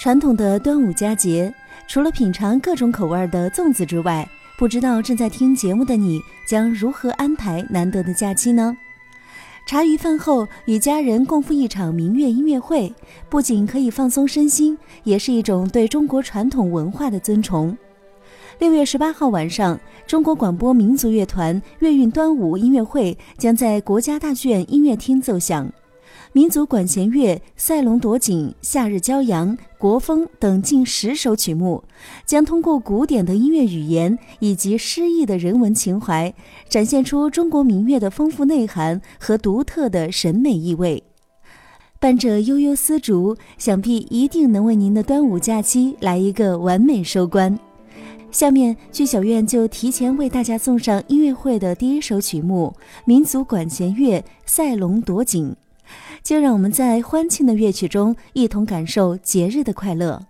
传统的端午佳节，除了品尝各种口味的粽子之外，不知道正在听节目的你将如何安排难得的假期呢？茶余饭后与家人共赴一场民乐音乐会，不仅可以放松身心，也是一种对中国传统文化的尊崇。六月十八号晚上，中国广播民族乐团乐韵端午音乐会将在国家大剧院音乐厅奏响。民族管弦乐《赛龙夺锦》《夏日骄阳》《国风》等近十首曲目，将通过古典的音乐语言以及诗意的人文情怀，展现出中国民乐的丰富内涵和独特的审美意味。伴着悠悠丝竹，想必一定能为您的端午假期来一个完美收官。下面，剧小院就提前为大家送上音乐会的第一首曲目——民族管弦乐《赛龙夺锦》。就让我们在欢庆的乐曲中，一同感受节日的快乐。